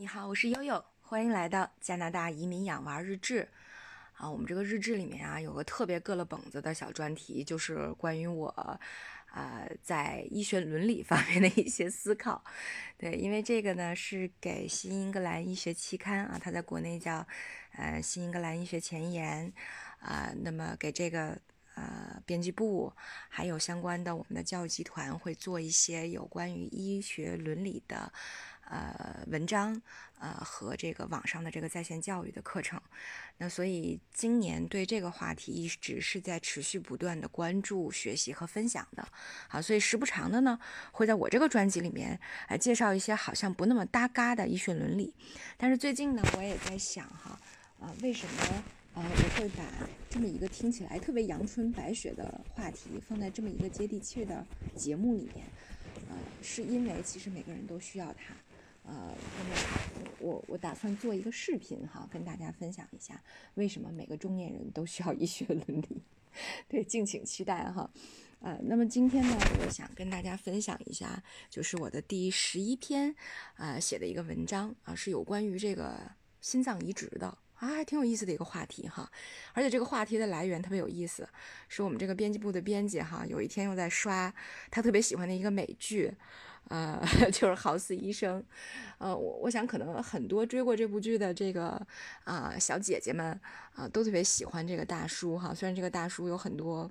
你好，我是悠悠，欢迎来到加拿大移民养娃日志。啊，我们这个日志里面啊，有个特别硌了本子的小专题，就是关于我，呃，在医学伦理方面的一些思考。对，因为这个呢是给新英格兰医学期刊啊，它在国内叫呃新英格兰医学前沿啊，那么给这个呃编辑部还有相关的我们的教育集团会做一些有关于医学伦理的。呃，文章，呃，和这个网上的这个在线教育的课程，那所以今年对这个话题一直是在持续不断的关注、学习和分享的，好，所以时不常的呢，会在我这个专辑里面来介绍一些好像不那么搭嘎的医学伦理，但是最近呢，我也在想哈，啊，为什么呃我会把这么一个听起来特别阳春白雪的话题放在这么一个接地气的节目里面？呃，是因为其实每个人都需要它。呃，那么我我打算做一个视频哈，跟大家分享一下为什么每个中年人都需要医学伦理。对，敬请期待哈。呃，那么今天呢，我想跟大家分享一下，就是我的第十一篇啊写的一个文章啊，是有关于这个心脏移植的啊，还挺有意思的一个话题哈。而且这个话题的来源特别有意思，是我们这个编辑部的编辑哈，有一天又在刷他特别喜欢的一个美剧。呃，就是豪斯医生，呃，我我想可能很多追过这部剧的这个啊小姐姐们啊，都特别喜欢这个大叔哈。虽然这个大叔有很多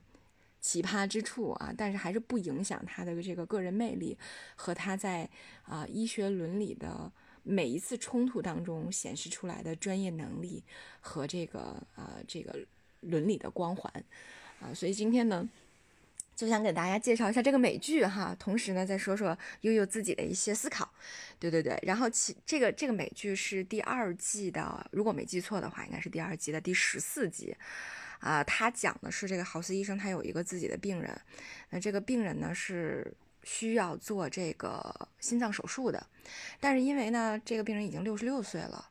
奇葩之处啊，但是还是不影响他的这个个人魅力和他在啊医学伦理的每一次冲突当中显示出来的专业能力和这个呃这个伦理的光环啊。所以今天呢。就想给大家介绍一下这个美剧哈，同时呢再说说悠悠自己的一些思考，对对对。然后其这个这个美剧是第二季的，如果没记错的话，应该是第二季的第十四集，啊，他讲的是这个豪斯医生他有一个自己的病人，那这个病人呢是需要做这个心脏手术的，但是因为呢这个病人已经六十六岁了，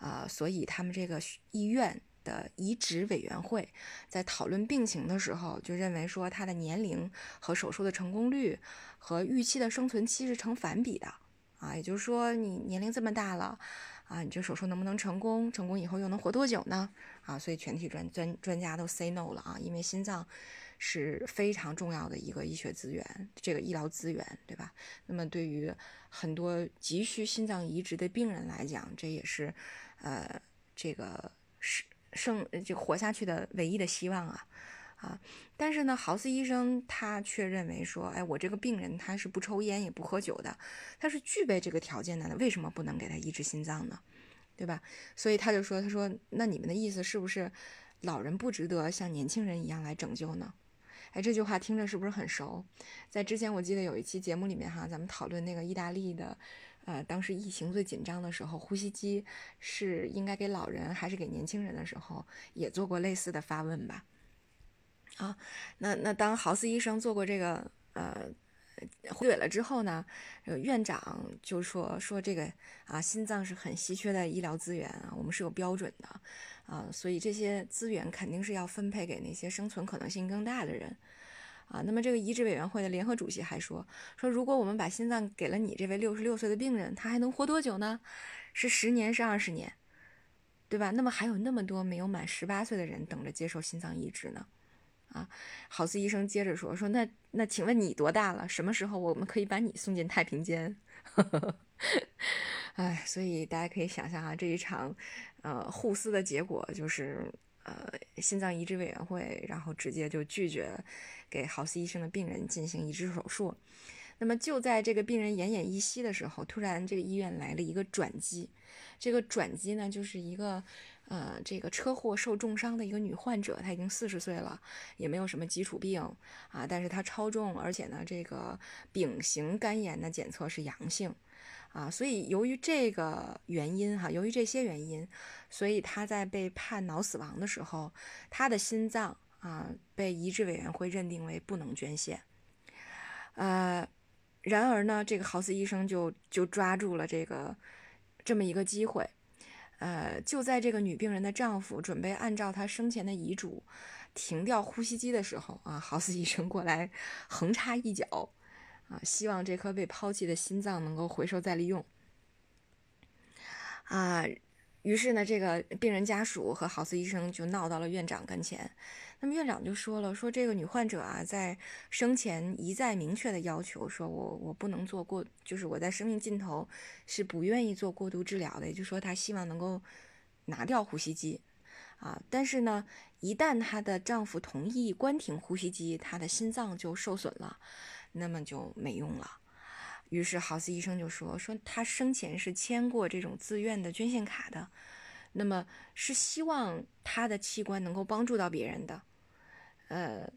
啊，所以他们这个医院。的移植委员会在讨论病情的时候，就认为说他的年龄和手术的成功率和预期的生存期是成反比的啊，也就是说你年龄这么大了啊，你这手术能不能成功？成功以后又能活多久呢？啊，所以全体专专专家都 say no 了啊，因为心脏是非常重要的一个医学资源，这个医疗资源，对吧？那么对于很多急需心脏移植的病人来讲，这也是呃这个是。生就活下去的唯一的希望啊啊！但是呢，豪斯医生他却认为说，哎，我这个病人他是不抽烟也不喝酒的，他是具备这个条件的，为什么不能给他移植心脏呢？对吧？所以他就说，他说，那你们的意思是不是老人不值得像年轻人一样来拯救呢？哎，这句话听着是不是很熟？在之前我记得有一期节目里面哈，咱们讨论那个意大利的。呃，当时疫情最紧张的时候，呼吸机是应该给老人还是给年轻人的时候，也做过类似的发问吧？啊，那那当豪斯医生做过这个呃回怼了之后呢，院长就说说这个啊，心脏是很稀缺的医疗资源啊，我们是有标准的啊，所以这些资源肯定是要分配给那些生存可能性更大的人。啊，那么这个移植委员会的联合主席还说说，如果我们把心脏给了你这位六十六岁的病人，他还能活多久呢？是十年，是二十年，对吧？那么还有那么多没有满十八岁的人等着接受心脏移植呢。啊，好斯医生接着说说，那那请问你多大了？什么时候我们可以把你送进太平间？哎，所以大家可以想象啊，这一场呃互撕的结果就是。呃，心脏移植委员会，然后直接就拒绝给豪斯医生的病人进行移植手术。那么就在这个病人奄奄一息的时候，突然这个医院来了一个转机。这个转机呢，就是一个呃，这个车祸受重伤的一个女患者，她已经四十岁了，也没有什么基础病啊，但是她超重，而且呢，这个丙型肝炎的检测是阳性。啊，所以由于这个原因哈，由于这些原因，所以他在被判脑死亡的时候，他的心脏啊被移植委员会认定为不能捐献。呃，然而呢，这个豪斯医生就就抓住了这个这么一个机会，呃，就在这个女病人的丈夫准备按照她生前的遗嘱停掉呼吸机的时候啊，豪斯医生过来横插一脚。啊，希望这颗被抛弃的心脏能够回收再利用。啊。于是呢，这个病人家属和豪斯医生就闹到了院长跟前。那么院长就说了，说这个女患者啊，在生前一再明确的要求，说我我不能做过，就是我在生命尽头是不愿意做过度治疗的，也就是说她希望能够拿掉呼吸机啊。但是呢，一旦她的丈夫同意关停呼吸机，她的心脏就受损了，那么就没用了。于是豪斯医生就说：“说他生前是签过这种自愿的捐献卡的，那么是希望他的器官能够帮助到别人的。”呃，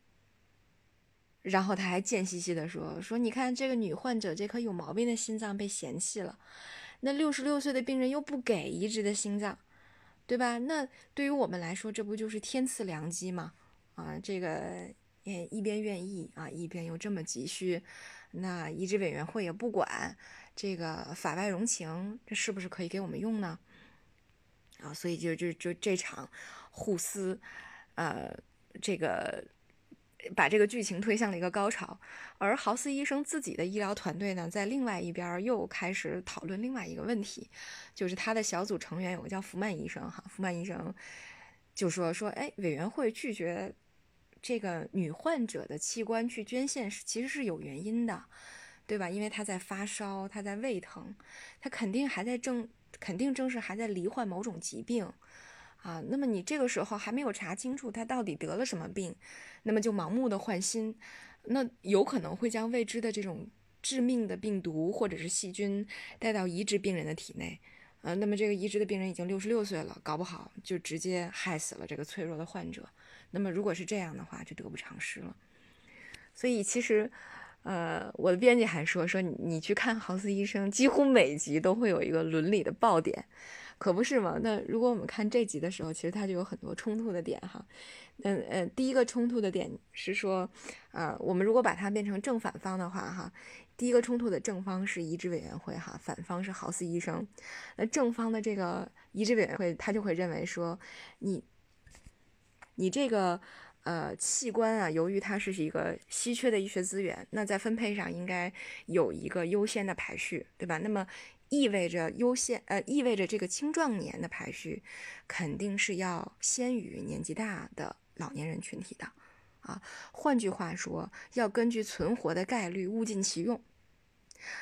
然后他还贱兮兮的说：“说你看这个女患者这颗有毛病的心脏被嫌弃了，那六十六岁的病人又不给移植的心脏，对吧？那对于我们来说，这不就是天赐良机吗？啊，这个也一边愿意啊，一边又这么急需。”那移植委员会也不管这个法外容情，这是不是可以给我们用呢？啊，所以就就就这场互撕，呃，这个把这个剧情推向了一个高潮。而豪斯医生自己的医疗团队呢，在另外一边又开始讨论另外一个问题，就是他的小组成员有个叫福曼医生哈，福曼医生就说说，哎，委员会拒绝。这个女患者的器官去捐献是其实是有原因的，对吧？因为她在发烧，她在胃疼，她肯定还在正，肯定正是还在罹患某种疾病啊。那么你这个时候还没有查清楚她到底得了什么病，那么就盲目的换心，那有可能会将未知的这种致命的病毒或者是细菌带到移植病人的体内，呃，那么这个移植的病人已经六十六岁了，搞不好就直接害死了这个脆弱的患者。那么如果是这样的话，就得不偿失了。所以其实，呃，我的编辑还说说你去看豪斯医生，几乎每集都会有一个伦理的爆点，可不是吗？那如果我们看这集的时候，其实它就有很多冲突的点哈。嗯呃，第一个冲突的点是说，啊，我们如果把它变成正反方的话哈，第一个冲突的正方是移植委员会哈，反方是豪斯医生。那正方的这个移植委员会，他就会认为说你。你这个呃器官啊，由于它是一个稀缺的医学资源，那在分配上应该有一个优先的排序，对吧？那么意味着优先呃意味着这个青壮年的排序肯定是要先于年纪大的老年人群体的啊。换句话说，要根据存活的概率物尽其用。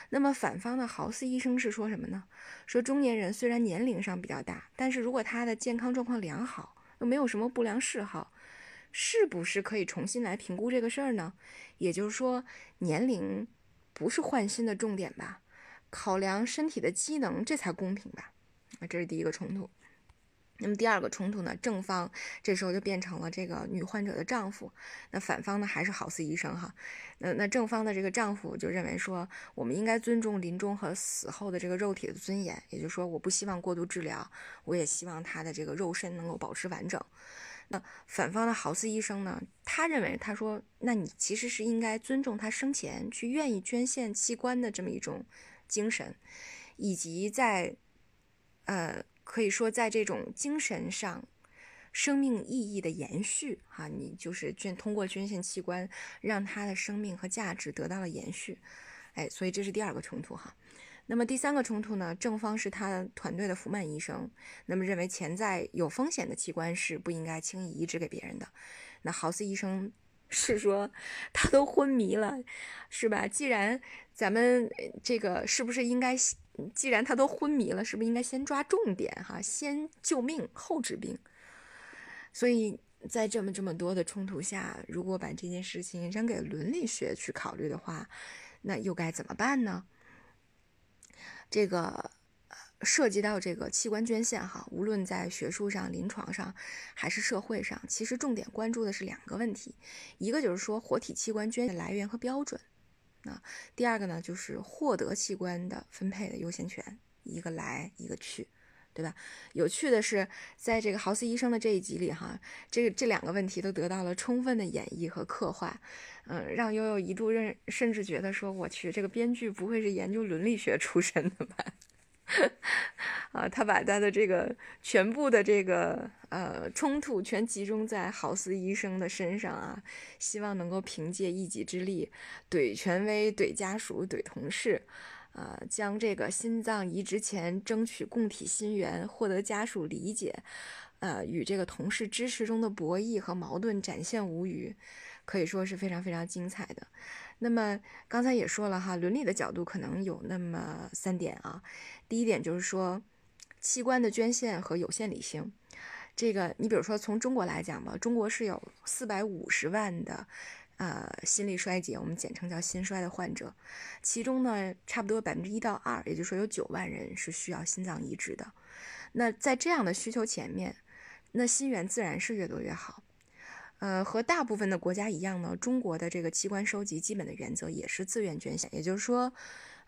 那么反方的豪斯医生是说什么呢？说中年人虽然年龄上比较大，但是如果他的健康状况良好。又没有什么不良嗜好，是不是可以重新来评估这个事儿呢？也就是说，年龄不是换新的重点吧？考量身体的机能，这才公平吧？啊，这是第一个冲突。那么第二个冲突呢？正方这时候就变成了这个女患者的丈夫，那反方呢还是豪斯医生哈。那那正方的这个丈夫就认为说，我们应该尊重临终和死后的这个肉体的尊严，也就是说，我不希望过度治疗，我也希望他的这个肉身能够保持完整。那反方的豪斯医生呢，他认为他说，那你其实是应该尊重他生前去愿意捐献器官的这么一种精神，以及在呃。可以说，在这种精神上，生命意义的延续，哈，你就是捐通过捐献器官，让他的生命和价值得到了延续，哎，所以这是第二个冲突，哈。那么第三个冲突呢？正方是他团队的福曼医生，那么认为潜在有风险的器官是不应该轻易移植给别人的。那豪斯医生 是说，他都昏迷了，是吧？既然咱们这个是不是应该？既然他都昏迷了，是不是应该先抓重点哈，先救命后治病？所以在这么这么多的冲突下，如果把这件事情扔给伦理学去考虑的话，那又该怎么办呢？这个涉及到这个器官捐献哈，无论在学术上、临床上还是社会上，其实重点关注的是两个问题，一个就是说活体器官捐献的来源和标准。那，第二个呢，就是获得器官的分配的优先权，一个来一个去，对吧？有趣的是，在这个豪斯医生的这一集里，哈，这这两个问题都得到了充分的演绎和刻画，嗯，让悠悠一度认甚至觉得说，我去，这个编剧不会是研究伦理学出身的吧？啊，他把他的这个全部的这个呃冲突全集中在豪斯医生的身上啊，希望能够凭借一己之力怼权威、怼家属、怼同事，呃，将这个心脏移植前争取供体心源、获得家属理解，呃，与这个同事支持中的博弈和矛盾展现无余，可以说是非常非常精彩的。那么刚才也说了哈，伦理的角度可能有那么三点啊。第一点就是说，器官的捐献和有限理性。这个你比如说从中国来讲吧，中国是有四百五十万的。呃，心力衰竭，我们简称叫心衰的患者，其中呢，差不多百分之一到二，也就是说有九万人是需要心脏移植的。那在这样的需求前面，那心源自然是越多越好。呃，和大部分的国家一样呢，中国的这个器官收集基本的原则也是自愿捐献，也就是说，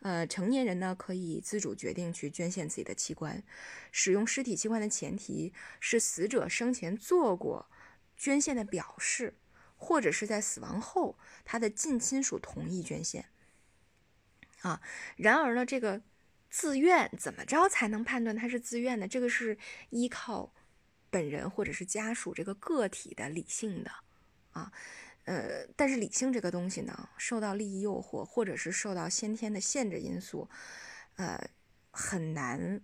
呃，成年人呢可以自主决定去捐献自己的器官，使用尸体器官的前提是死者生前做过捐献的表示。或者是在死亡后，他的近亲属同意捐献，啊，然而呢，这个自愿怎么着才能判断他是自愿的？这个是依靠本人或者是家属这个个体的理性的，啊，呃，但是理性这个东西呢，受到利益诱惑，或者是受到先天的限制因素，呃，很难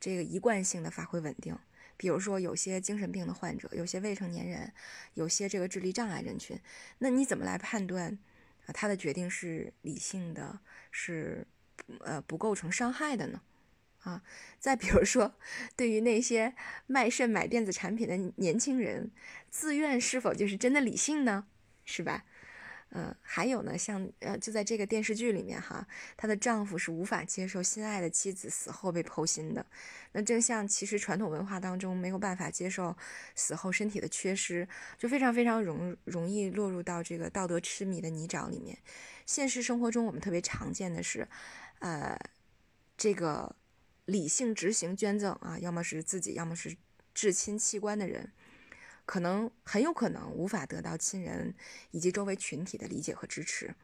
这个一贯性的发挥稳定。比如说，有些精神病的患者，有些未成年人，有些这个智力障碍人群，那你怎么来判断他的决定是理性的，是呃不构成伤害的呢？啊，再比如说，对于那些卖肾买电子产品的年轻人，自愿是否就是真的理性呢？是吧？嗯，还有呢，像呃，就在这个电视剧里面哈，她的丈夫是无法接受心爱的妻子死后被剖心的。那正像其实传统文化当中没有办法接受死后身体的缺失，就非常非常容容易落入到这个道德痴迷的泥沼里面。现实生活中我们特别常见的是，呃，这个理性执行捐赠啊，要么是自己，要么是至亲器官的人。可能很有可能无法得到亲人以及周围群体的理解和支持，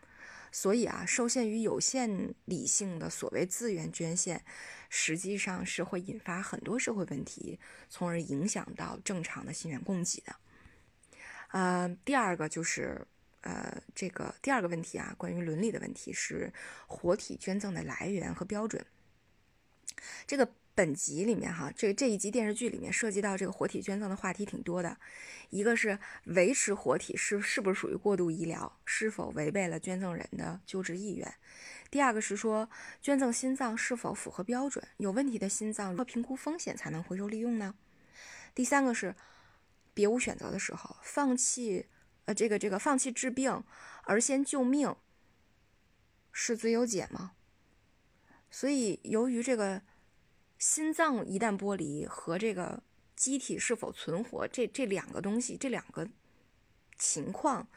所以啊，受限于有限理性的所谓自愿捐献，实际上是会引发很多社会问题，从而影响到正常的心源供给的。呃，第二个就是呃，这个第二个问题啊，关于伦理的问题是活体捐赠的来源和标准，这个。本集里面哈，这这一集电视剧里面涉及到这个活体捐赠的话题挺多的。一个是维持活体是是不是属于过度医疗，是否违背了捐赠人的救治意愿？第二个是说捐赠心脏是否符合标准？有问题的心脏如何评估风险才能回收利用呢？第三个是别无选择的时候，放弃呃这个这个放弃治病而先救命是最优解吗？所以由于这个。心脏一旦剥离和这个机体是否存活，这这两个东西，这两个情况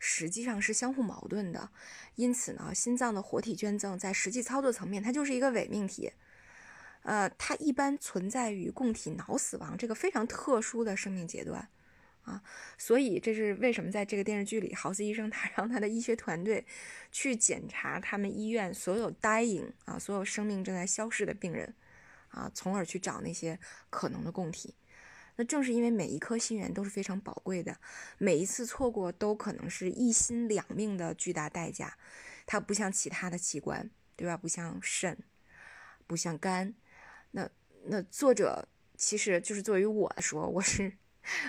实际上是相互矛盾的。因此呢，心脏的活体捐赠在实际操作层面，它就是一个伪命题。呃，它一般存在于供体脑死亡这个非常特殊的生命阶段啊。所以这是为什么在这个电视剧里，豪斯医生 他让他的医学团队去检查他们医院所有 dying 啊，所有生命正在消逝的病人。啊，从而去找那些可能的供体。那正是因为每一颗心源都是非常宝贵的，每一次错过都可能是一心两命的巨大代价。它不像其他的器官，对吧？不像肾，不像肝。那那作者其实就是作为我说，我是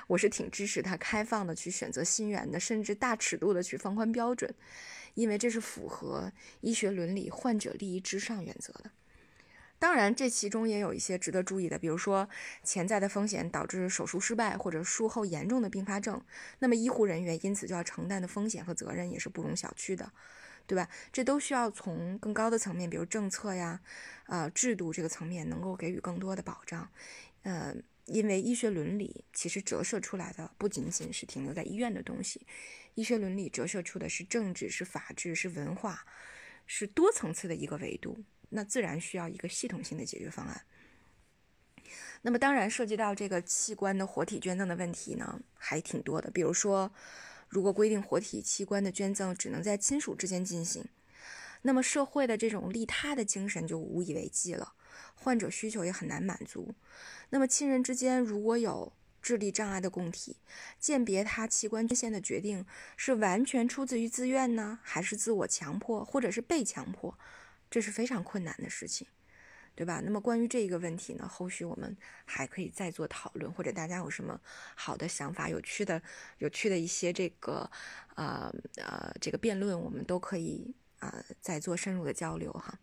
我是挺支持他开放的去选择心源的，甚至大尺度的去放宽标准，因为这是符合医学伦理、患者利益至上原则的。当然，这其中也有一些值得注意的，比如说潜在的风险导致手术失败或者术后严重的并发症，那么医护人员因此就要承担的风险和责任也是不容小觑的，对吧？这都需要从更高的层面，比如政策呀、呃制度这个层面，能够给予更多的保障。呃，因为医学伦理其实折射出来的不仅仅是停留在医院的东西，医学伦理折射出的是政治、是法治、是文化，是多层次的一个维度。那自然需要一个系统性的解决方案。那么，当然涉及到这个器官的活体捐赠的问题呢，还挺多的。比如说，如果规定活体器官的捐赠只能在亲属之间进行，那么社会的这种利他的精神就无以为继了，患者需求也很难满足。那么，亲人之间如果有智力障碍的供体，鉴别他器官捐献的决定是完全出自于自愿呢，还是自我强迫，或者是被强迫？这是非常困难的事情，对吧？那么关于这一个问题呢，后续我们还可以再做讨论，或者大家有什么好的想法、有趣的、有趣的一些这个呃呃这个辩论，我们都可以啊再做深入的交流哈。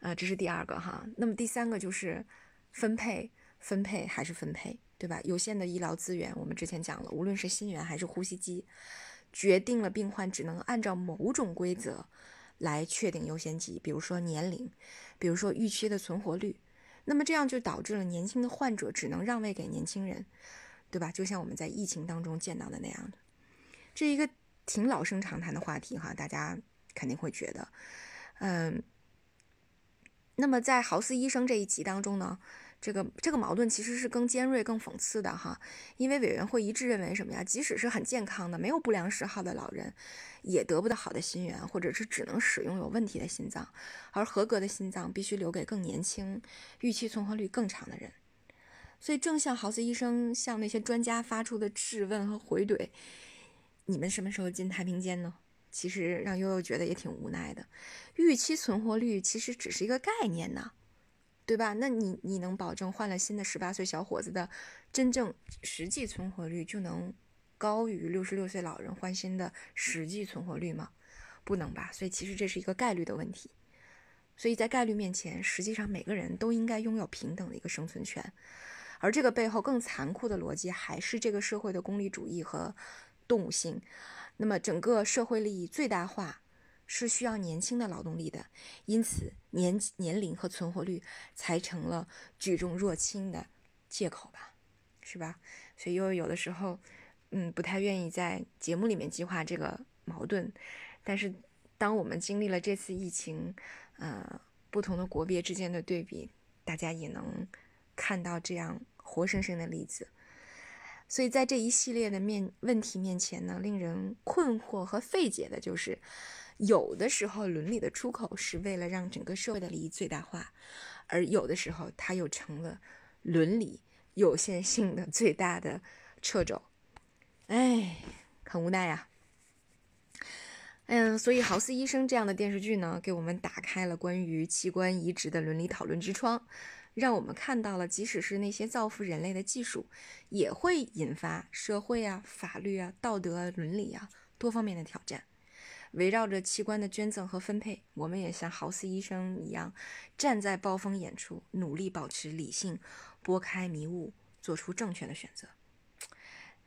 呃，这是第二个哈。那么第三个就是分配，分配还是分配，对吧？有限的医疗资源，我们之前讲了，无论是心源还是呼吸机，决定了病患只能按照某种规则来确定优先级，比如说年龄，比如说预期的存活率。那么这样就导致了年轻的患者只能让位给年轻人，对吧？就像我们在疫情当中见到的那样的，这一个挺老生常谈的话题哈，大家肯定会觉得，嗯。那么在豪斯医生这一集当中呢，这个这个矛盾其实是更尖锐、更讽刺的哈，因为委员会一致认为什么呀？即使是很健康的、没有不良嗜好的老人，也得不到好的心源，或者是只能使用有问题的心脏，而合格的心脏必须留给更年轻、预期存活率更长的人。所以，正像豪斯医生向那些专家发出的质问和回怼：“你们什么时候进太平间呢？”其实让悠悠觉得也挺无奈的，预期存活率其实只是一个概念呢，对吧？那你你能保证换了新的十八岁小伙子的真正实际存活率就能高于六十六岁老人换新的实际存活率吗？不能吧。所以其实这是一个概率的问题。所以在概率面前，实际上每个人都应该拥有平等的一个生存权。而这个背后更残酷的逻辑还是这个社会的功利主义和动物性。那么，整个社会利益最大化是需要年轻的劳动力的，因此年年龄和存活率才成了举重若轻的借口吧，是吧？所以又有的时候，嗯，不太愿意在节目里面激化这个矛盾。但是，当我们经历了这次疫情，呃，不同的国别之间的对比，大家也能看到这样活生生的例子。所以在这一系列的面问题面前呢，令人困惑和费解的就是，有的时候伦理的出口是为了让整个社会的利益最大化，而有的时候它又成了伦理有限性的最大的掣肘。哎，很无奈呀。嗯，所以豪斯医生这样的电视剧呢，给我们打开了关于器官移植的伦理讨论之窗。让我们看到了，即使是那些造福人类的技术，也会引发社会啊、法律啊、道德啊、伦理啊多方面的挑战。围绕着器官的捐赠和分配，我们也像豪斯医生一样，站在暴风眼处，努力保持理性，拨开迷雾，做出正确的选择。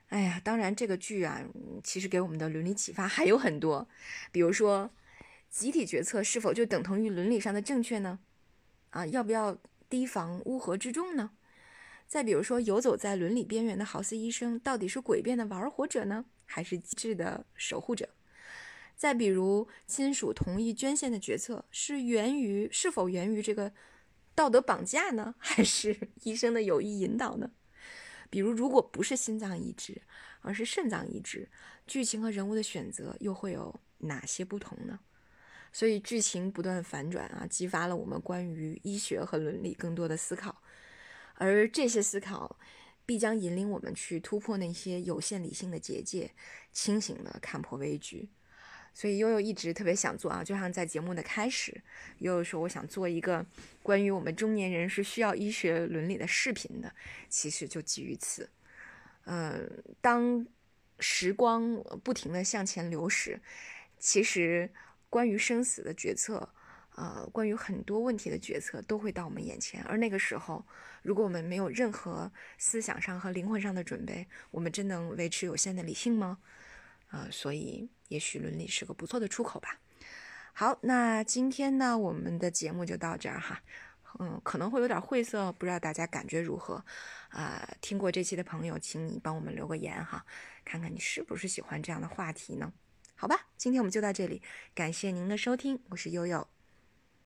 哎呀，当然这个剧啊，其实给我们的伦理启发还有很多，比如说，集体决策是否就等同于伦理上的正确呢？啊，要不要？提防乌合之众呢？再比如说，游走在伦理边缘的豪斯医生，到底是诡辩的玩火者呢，还是机智的守护者？再比如，亲属同意捐献的决策，是源于是否源于这个道德绑架呢，还是医生的有意引导呢？比如，如果不是心脏移植，而是肾脏移植，剧情和人物的选择又会有哪些不同呢？所以剧情不断反转啊，激发了我们关于医学和伦理更多的思考，而这些思考必将引领我们去突破那些有限理性的结界，清醒的看破危局。所以悠悠一直特别想做啊，就像在节目的开始，悠悠说我想做一个关于我们中年人是需要医学伦理的视频的，其实就基于此。嗯，当时光不停的向前流逝，其实。关于生死的决策，呃，关于很多问题的决策都会到我们眼前。而那个时候，如果我们没有任何思想上和灵魂上的准备，我们真能维持有限的理性吗？啊，所以也许伦理是个不错的出口吧。好，那今天呢，我们的节目就到这儿哈。嗯，可能会有点晦涩，不知道大家感觉如何？啊，听过这期的朋友，请你帮我们留个言哈，看看你是不是喜欢这样的话题呢？好吧，今天我们就到这里，感谢您的收听，我是悠悠。